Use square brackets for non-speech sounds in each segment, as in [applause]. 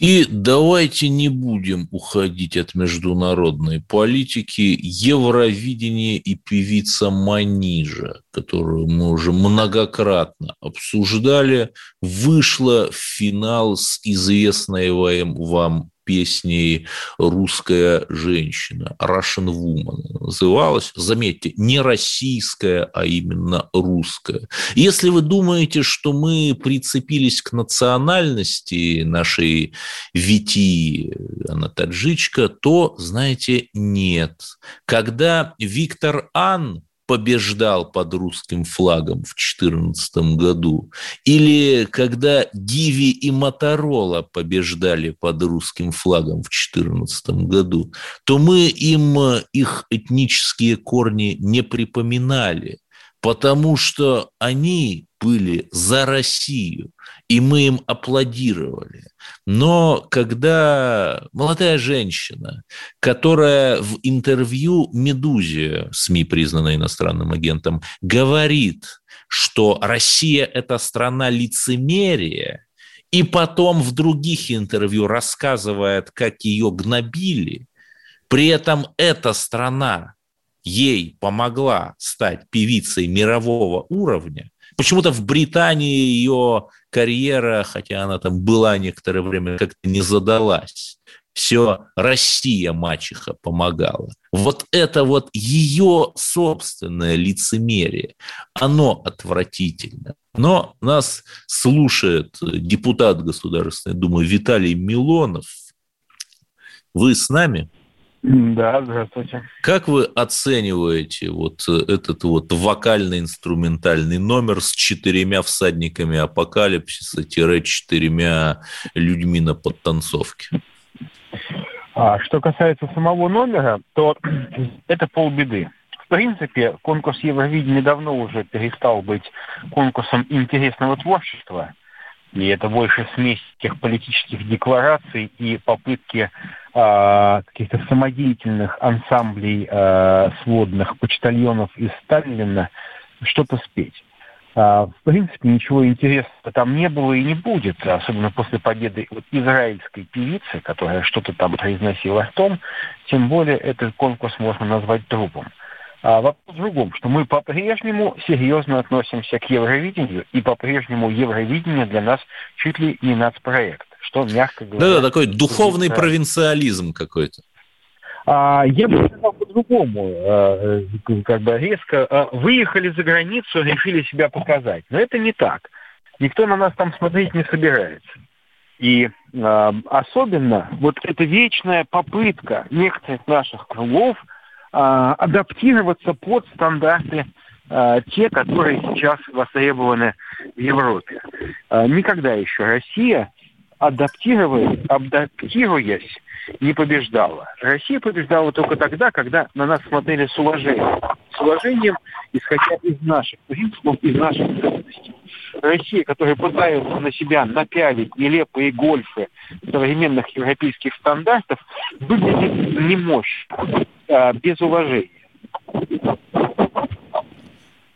И давайте не будем уходить от международной политики. Евровидение и певица Манижа, которую мы уже многократно обсуждали, вышла в финал с известной вам песней «Русская женщина», Russian Woman называлась. Заметьте, не российская, а именно русская. Если вы думаете, что мы прицепились к национальности нашей Вити, она таджичка, то, знаете, нет. Когда Виктор Ан побеждал под русским флагом в 2014 году, или когда Гиви и Моторола побеждали под русским флагом в 2014 году, то мы им их этнические корни не припоминали, потому что они были за Россию, и мы им аплодировали. Но когда молодая женщина, которая в интервью «Медузе», СМИ, признанной иностранным агентом, говорит, что Россия – это страна лицемерия, и потом в других интервью рассказывает, как ее гнобили, при этом эта страна ей помогла стать певицей мирового уровня, Почему-то в Британии ее карьера, хотя она там была некоторое время, как-то не задалась. Все Россия мачеха помогала. Вот это вот ее собственное лицемерие, оно отвратительно. Но нас слушает депутат Государственной Думы Виталий Милонов. Вы с нами? Да, здравствуйте. Как вы оцениваете вот этот вот вокально-инструментальный номер с четырьмя всадниками апокалипсиса-четырьмя людьми на подтанцовке? А, что касается самого номера, то [clears throat] это полбеды. В принципе, конкурс Евровидения давно уже перестал быть конкурсом интересного творчества. И это больше смесь тех политических деклараций и попытки э, каких-то самодеятельных ансамблей э, сводных почтальонов из Сталина что-то спеть. А, в принципе, ничего интересного там не было и не будет, особенно после победы вот израильской певицы, которая что-то там произносила о том, тем более этот конкурс можно назвать трупом. А вопрос в другом, что мы по-прежнему серьезно относимся к Евровидению, и по-прежнему Евровидение для нас чуть ли не нацпроект, что, мягко говоря... Да-да, такой духовный это... провинциализм какой-то. А, я бы сказал по-другому, а, как бы резко. А, выехали за границу, решили себя показать. Но это не так. Никто на нас там смотреть не собирается. И э, особенно вот эта вечная попытка некоторых наших кругов адаптироваться под стандарты а, те, которые сейчас востребованы в Европе. А, никогда еще Россия, адаптируясь, адаптируясь, не побеждала. Россия побеждала только тогда, когда на нас смотрели с уважением. С уважением, исходя из наших принципов, из наших ценностей. Россия, которая пытается на себя напялить нелепые гольфы современных европейских стандартов, выглядит немощно а, без уважения.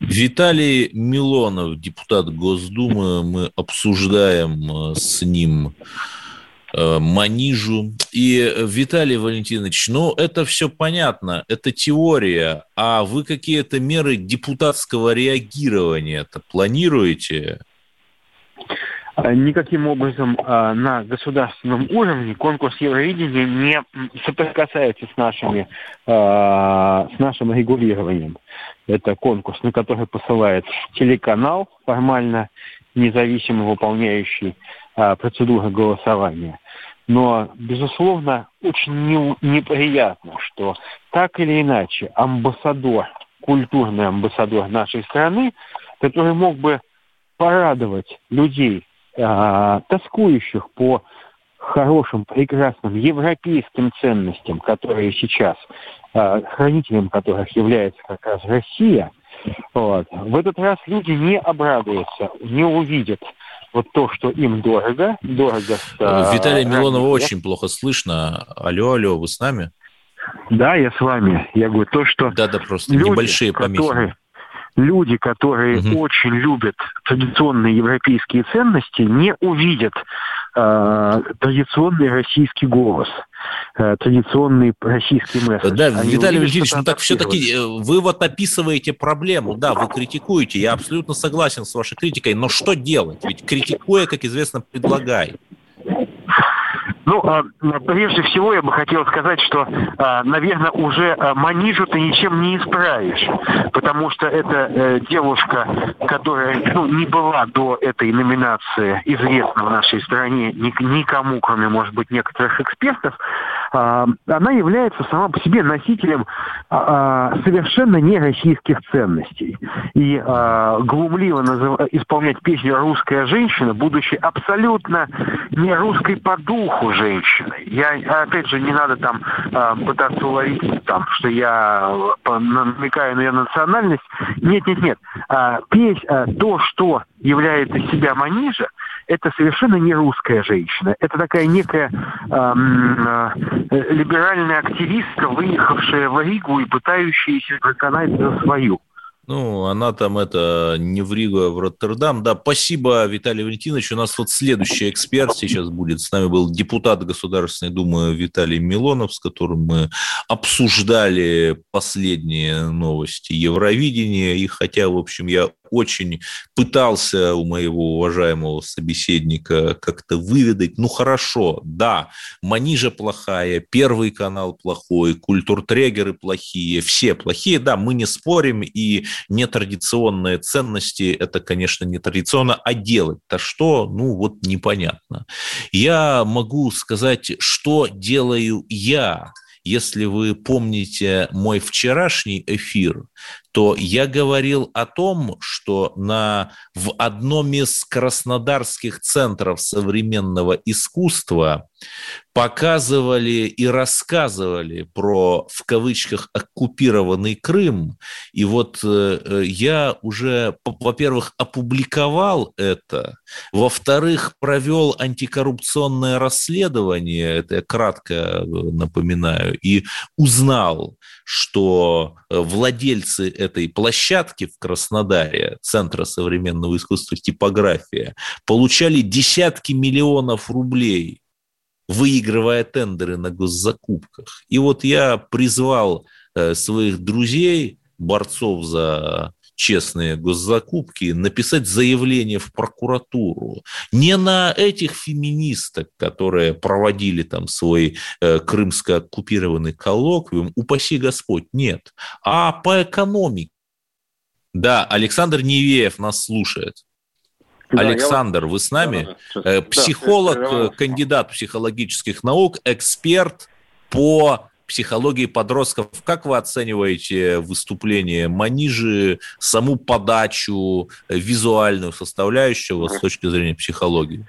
Виталий Милонов, депутат Госдумы, мы обсуждаем э, с ним э, Манижу. И Виталий Валентинович, ну это все понятно, это теория, а вы какие-то меры депутатского реагирования-то планируете? Э, никаким образом э, на государственном уровне конкурс Евровидения не соприкасается с, нашими, э, с нашим регулированием. Это конкурс, на который посылает телеканал, формально независимо выполняющий процедуры голосования. Но, безусловно, очень неприятно, что так или иначе амбассадор, культурный амбассадор нашей страны, который мог бы порадовать людей э, тоскующих по хорошим, прекрасным европейским ценностям, которые сейчас, э, хранителем которых является как раз Россия, Вот. В этот раз люди не обрадуются, не увидят вот то, что им дорого, дорого. Э, Виталий Милонова очень плохо слышно. Алло, алло, вы с нами? Да, я с вами. Я говорю то, что да, да, просто люди, небольшие помехи. Которые, люди, которые угу. очень любят традиционные европейские ценности, не увидят э, традиционный российский голос, э, традиционный российский месседж. Да, Они Виталий Валентинович, ну так все-таки э, вы вот описываете проблему, да, вы критикуете, я абсолютно согласен с вашей критикой, но что делать? Ведь критикуя, как известно, предлагай. Ну, а, прежде всего я бы хотел сказать, что, а, наверное, уже а, Манижу ты ничем не исправишь, потому что это э, девушка, которая ну, не была до этой номинации известна в нашей стране никому, кроме, может быть, некоторых экспертов, она является сама по себе носителем совершенно не российских ценностей. И глумливо исполнять песню «Русская женщина», будучи абсолютно не русской по духу женщиной. Я, опять же, не надо там пытаться уловить, там, что я намекаю на ее национальность. Нет, нет, нет. А, петь а, то, что является себя Манижа, это совершенно не русская женщина. Это такая некая эм, э, либеральная активистка, выехавшая в Ригу и пытающаяся проканать за свою. Ну, она там это не в Ригу, а в Роттердам. Да, спасибо, Виталий Валентинович. У нас вот следующий эксперт сейчас будет. С нами был депутат Государственной Думы Виталий Милонов, с которым мы обсуждали последние новости Евровидения. И хотя, в общем, я очень пытался у моего уважаемого собеседника как-то выведать, ну хорошо, да, Манижа плохая, Первый канал плохой, культуртрегеры плохие, все плохие, да, мы не спорим, и нетрадиционные ценности, это, конечно, не традиционно, а делать-то что, ну вот непонятно. Я могу сказать, что делаю я, если вы помните мой вчерашний эфир, то я говорил о том, что на, в одном из краснодарских центров современного искусства показывали и рассказывали про, в кавычках, оккупированный Крым. И вот э, э я уже, во-первых, опубликовал это, во-вторых, провел антикоррупционное расследование, это я кратко э, напоминаю, и узнал, что владельцы этой площадки в Краснодаре, Центра современного искусства «Типография», получали десятки миллионов рублей, выигрывая тендеры на госзакупках. И вот я призвал э, своих друзей, борцов за честные госзакупки, написать заявление в прокуратуру. Не на этих феминисток, которые проводили там свой э, крымско-оккупированный коллоквиум, упаси Господь, нет, а по экономике. Да, Александр Невеев нас слушает. Да, Александр, вы с нами? Да, да, Психолог, да, кандидат психологических наук, эксперт по психологии подростков. Как вы оцениваете выступление Манижи, саму подачу, визуальную составляющую с точки зрения психологии?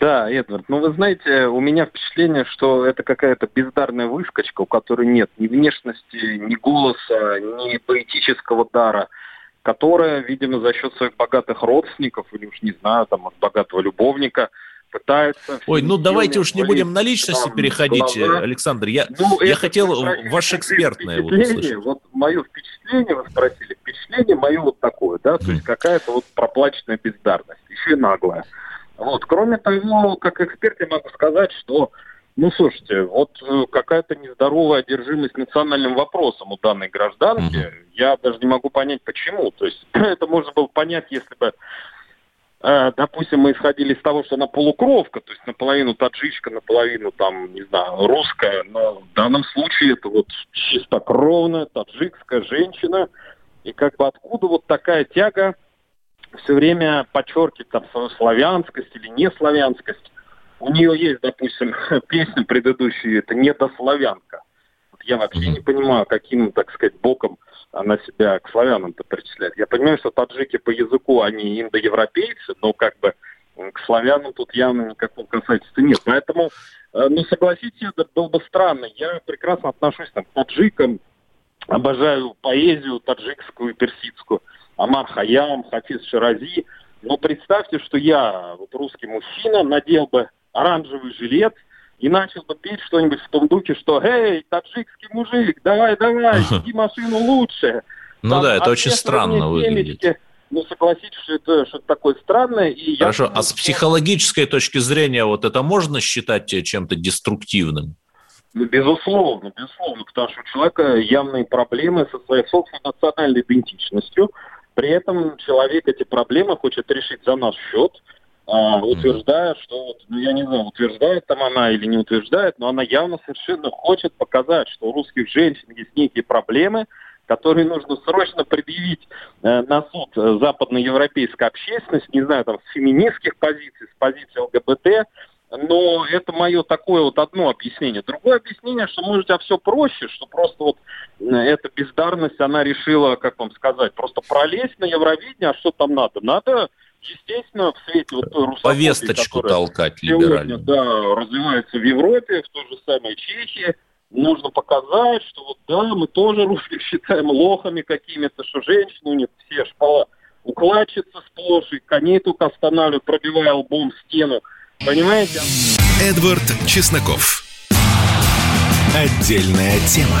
Да, Эдвард, ну вы знаете, у меня впечатление, что это какая-то бездарная выскочка, у которой нет ни внешности, ни голоса, ни поэтического дара, которая, видимо, за счет своих богатых родственников, или уж не знаю, там, от богатого любовника – пытается... Ой, ну давайте уж не будем на личности переходить, глаза. Александр. Я, ну, я хотел ваше экспертное вот услышать. Вот мое впечатление, вы спросили, впечатление мое вот такое, да, то есть какая-то вот проплаченная бездарность, еще и наглая. Вот, кроме того, как эксперт я могу сказать, что ну, слушайте, вот э, какая-то нездоровая одержимость национальным вопросом у данной гражданки. Mm-hmm. Я даже не могу понять, почему. То есть [clears throat] это можно было понять, если бы Э, допустим, мы исходили из того, что она полукровка, то есть наполовину таджичка, наполовину там, не знаю, русская, но в данном случае это вот чистокровная таджикская женщина, и как бы откуда вот такая тяга все время подчеркивать там свою славянскость или не славянскость. У нее есть, допустим, [laughs] песня предыдущая, это «Недославянка». Я вообще не понимаю, каким, так сказать, боком она себя к славянам-то причисляет. Я понимаю, что таджики по языку, они индоевропейцы, но как бы к славянам тут явно никакого касательства нет. Поэтому, э, ну, согласитесь, это было бы странно. Я прекрасно отношусь там, к таджикам, обожаю поэзию таджикскую и персидскую. Амар Хаям, Хафиз Ширази. Но представьте, что я, вот русский мужчина, надел бы оранжевый жилет и начал бы петь что-нибудь в том духе, что «Эй, таджикский мужик, давай, давай, веди машину лучше». Ну Там, да, это очень странно выглядит. Ну, согласитесь, что это что-то такое странное. И Хорошо, я... а с психологической точки зрения вот это можно считать чем-то деструктивным? Ну, безусловно, безусловно, потому что у человека явные проблемы со своей собственной национальной идентичностью. При этом человек эти проблемы хочет решить за наш счет, а, утверждая, что, вот, ну, я не знаю, утверждает там она или не утверждает, но она явно совершенно хочет показать, что у русских женщин есть некие проблемы, которые нужно срочно предъявить э, на суд э, западноевропейской общественности, не знаю, там, с феминистских позиций, с позиции ЛГБТ, но это мое такое вот одно объяснение. Другое объяснение, что может а все проще, что просто вот э, эта бездарность, она решила, как вам сказать, просто пролезть на Евровидение, а что там надо? Надо, естественно, в свете вот той Повесточку толкать сегодня, да, развивается в Европе, в той же самой Чехии, нужно показать, что вот да, мы тоже русских считаем лохами какими-то, что женщины у них все шпала укладчица сплошь, и коней только останавливают, пробивая лбом стену. Понимаете? Эдвард Чесноков. Отдельная тема.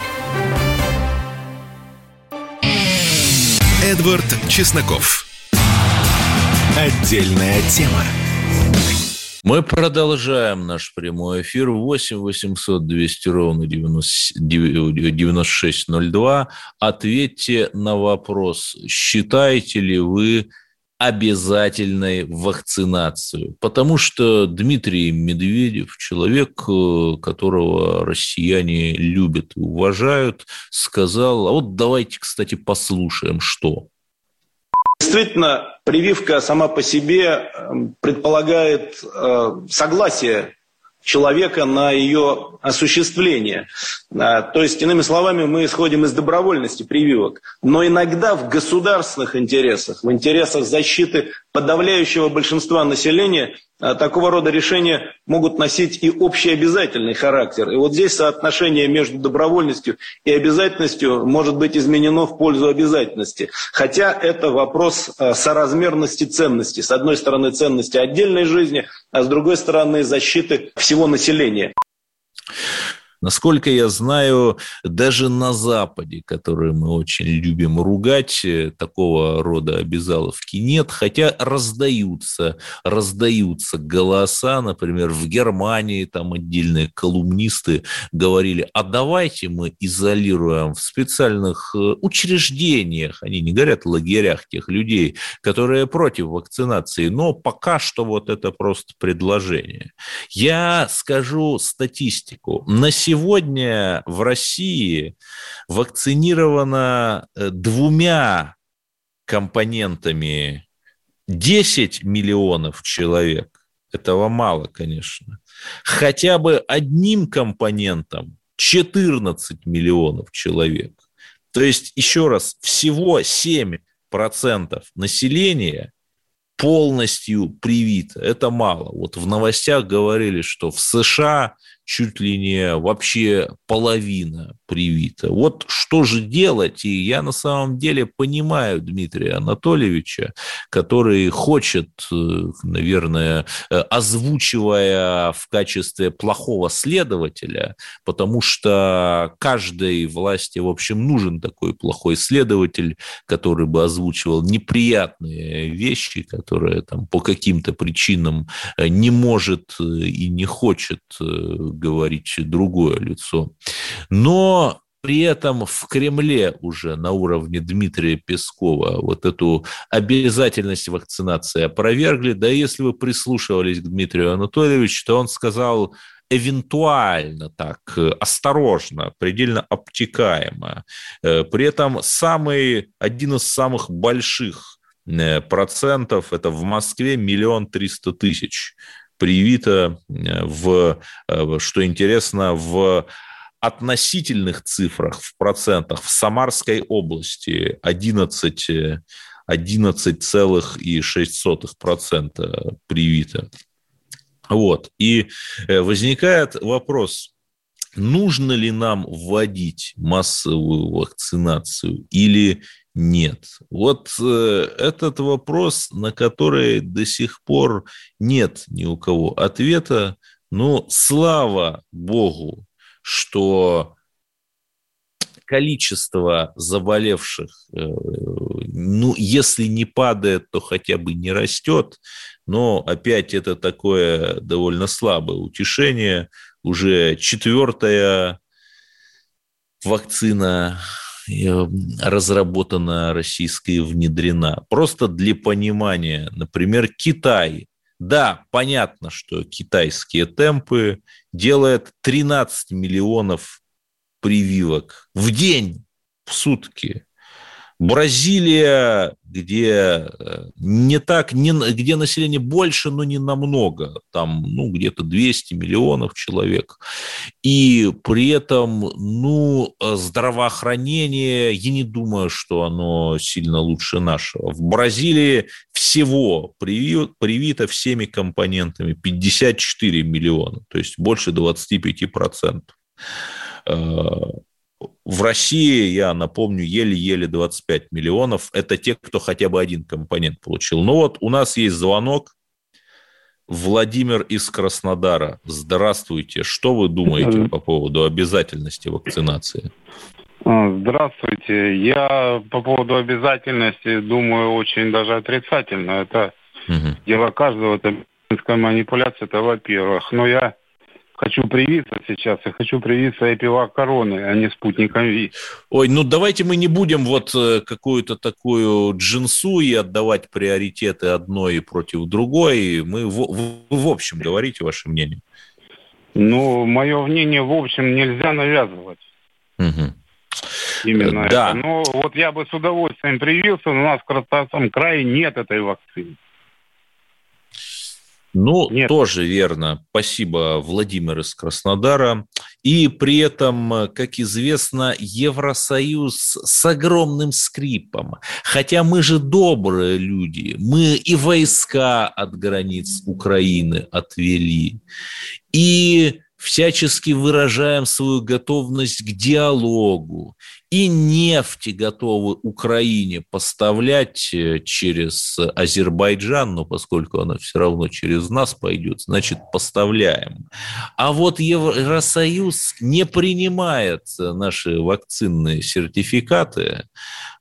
Эдвард Чесноков. Отдельная тема. Мы продолжаем наш прямой эфир. 8 800 200 ровно 9602. Ответьте на вопрос, считаете ли вы обязательной вакцинацию. Потому что Дмитрий Медведев, человек, э, которого россияне любят и уважают, сказал, а вот давайте, кстати, послушаем, что. Действительно, прививка сама по себе эм, предполагает э, согласие человека на ее осуществление. А, то есть, иными словами, мы исходим из добровольности прививок. Но иногда в государственных интересах, в интересах защиты подавляющего большинства населения такого рода решения могут носить и общий обязательный характер. И вот здесь соотношение между добровольностью и обязательностью может быть изменено в пользу обязательности. Хотя это вопрос а, соразмерности ценностей. С одной стороны ценности отдельной жизни, а с другой стороны защиты всего населения. Насколько я знаю, даже на Западе, который мы очень любим ругать, э, такого рода обязаловки нет, хотя раздаются, раздаются голоса, например, в Германии там отдельные колумнисты говорили, а давайте мы изолируем в специальных э, учреждениях, они не говорят лагерях тех людей, которые против вакцинации, но пока что вот это просто предложение. Я скажу статистику. На сегодня сегодня в России вакцинировано э, двумя компонентами 10 миллионов человек. Этого мало, конечно. Хотя бы одним компонентом 14 миллионов человек. То есть, еще раз, всего 7% населения полностью привито. Это мало. Вот в новостях говорили, что в США чуть ли не вообще половина привита. Вот что же делать? И я на самом деле понимаю Дмитрия Анатольевича, который хочет, э, наверное, э, озвучивая в качестве плохого следователя, потому что каждой власти, в общем, нужен такой плохой следователь, который бы озвучивал неприятные вещи, которые там по каким-то причинам э, не может и не хочет говорить другое лицо. Но при этом в Кремле уже на уровне Дмитрия Пескова вот эту обязательность вакцинации опровергли. Да если вы прислушивались к Дмитрию Анатольевичу, то он сказал, эвентуально так, осторожно, предельно обтекаемо. Э, при этом самый, один из самых больших э, процентов – это в Москве миллион триста тысяч привито в, что интересно, в относительных цифрах, в процентах, в Самарской области 11, 11,6% привито. Вот. И э, возникает вопрос, нужно ли нам вводить массовую вакцинацию или нет? Вот э, этот вопрос, на который до сих пор нет ни у кого ответа, но слава богу, что количество заболевших, э, ну, если не падает, то хотя бы не растет. Но опять это такое довольно слабое утешение. Уже четвертая вакцина разработана российской и внедрена. Просто для понимания, например, Китай. Да, понятно, что китайские темпы делают 13 миллионов прививок в день, в сутки. Бразилия, где э, не так, не, где население больше, но не намного, там, ну, где-то 200 миллионов человек, и при этом, ну, здравоохранение, я не думаю, что оно сильно лучше нашего. В Бразилии всего привито, привито всеми компонентами 54 миллиона, то есть больше 25 процентов. В России, я напомню, еле-еле 25 миллионов. Это те, кто хотя бы один компонент получил. Ну вот, у нас есть звонок. Владимир из Краснодара. Здравствуйте. Что вы думаете по поводу обязательности вакцинации? А, здравствуйте. Я по поводу обязательности думаю очень даже отрицательно. Это угу. дело каждого. Это манипуляция, это во-первых. Но я хочу привиться сейчас, я хочу привиться эпивак короны, а не спутником ВИ. Ой, ну давайте мы не будем вот э, какую-то такую джинсу и отдавать приоритеты одной против другой. Мы в, в, в общем говорите ваше мнение. Ну, мое мнение в общем нельзя навязывать. Угу. Именно да. это. Но вот я бы с удовольствием привился, но у нас в Краснодарском крае нет этой вакцины. Ну, Нет. тоже верно. Спасибо, Владимир из Краснодара. И при этом, как известно, Евросоюз с огромным скрипом. Хотя мы же добрые люди. Мы и войска от границ Украины отвели. И всячески выражаем свою готовность к диалогу и нефти готовы Украине поставлять э, через Азербайджан, но поскольку она все равно через нас пойдет, значит, поставляем. А вот Евросоюз не принимает наши вакцинные сертификаты,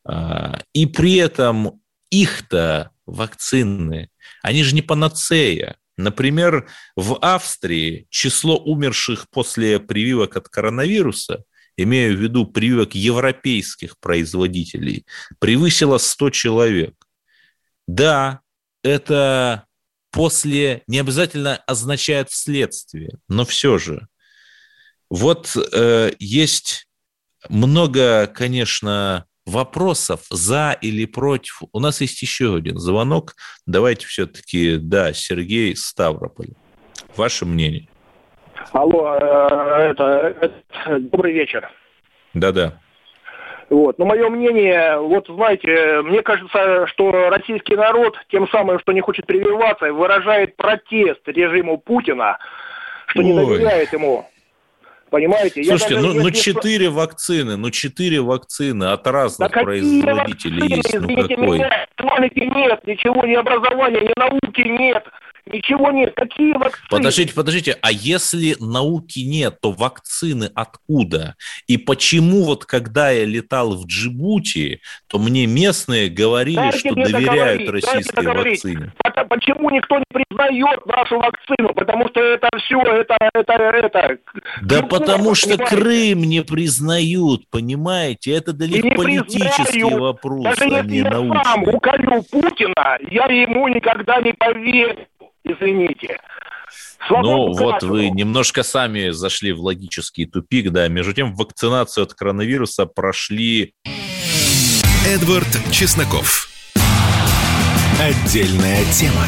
а, и при этом их-то вакцины, они же не панацея. Например, в Австрии число умерших после прививок от коронавируса, имею в виду прививок европейских производителей, превысило 100 человек. Да, это после не обязательно означает вследствие, но все же. Вот э, есть много, конечно, вопросов за или против. У нас есть еще один звонок. Давайте все-таки, да, Сергей Ставрополь. Ваше мнение? Алло, э, это, это добрый вечер. Да-да. Вот. Но мое мнение, вот знаете, мне кажется, что российский народ тем самым, что не хочет прививаться, выражает протест режиму Путина, что Ой. не доверяет ему. Понимаете? Слушайте, даже, ну, ну четыре вакцины, ну четыре вакцины от разных да производителей вакцины, есть. Ну извините какой? Меня, нет, ничего, ни образования, ни науки нет. Ничего нет. Какие вакцины? Подождите, подождите. А если науки нет, то вакцины откуда? И почему вот когда я летал в Джибути, то мне местные говорили, Дайте что доверяют российской вакцине? Почему никто не признает нашу вакцину? Потому что это все, это, это, это... Да Крым, потому что понимаете? Крым не признают, понимаете? Это далеко политический вопрос, Даже а не я научный. сам укорю Путина, я ему никогда не поверю извините. Ну, вот вы немножко сами зашли в логический тупик, да. Между тем, вакцинацию от коронавируса прошли... Эдвард Чесноков. Отдельная тема.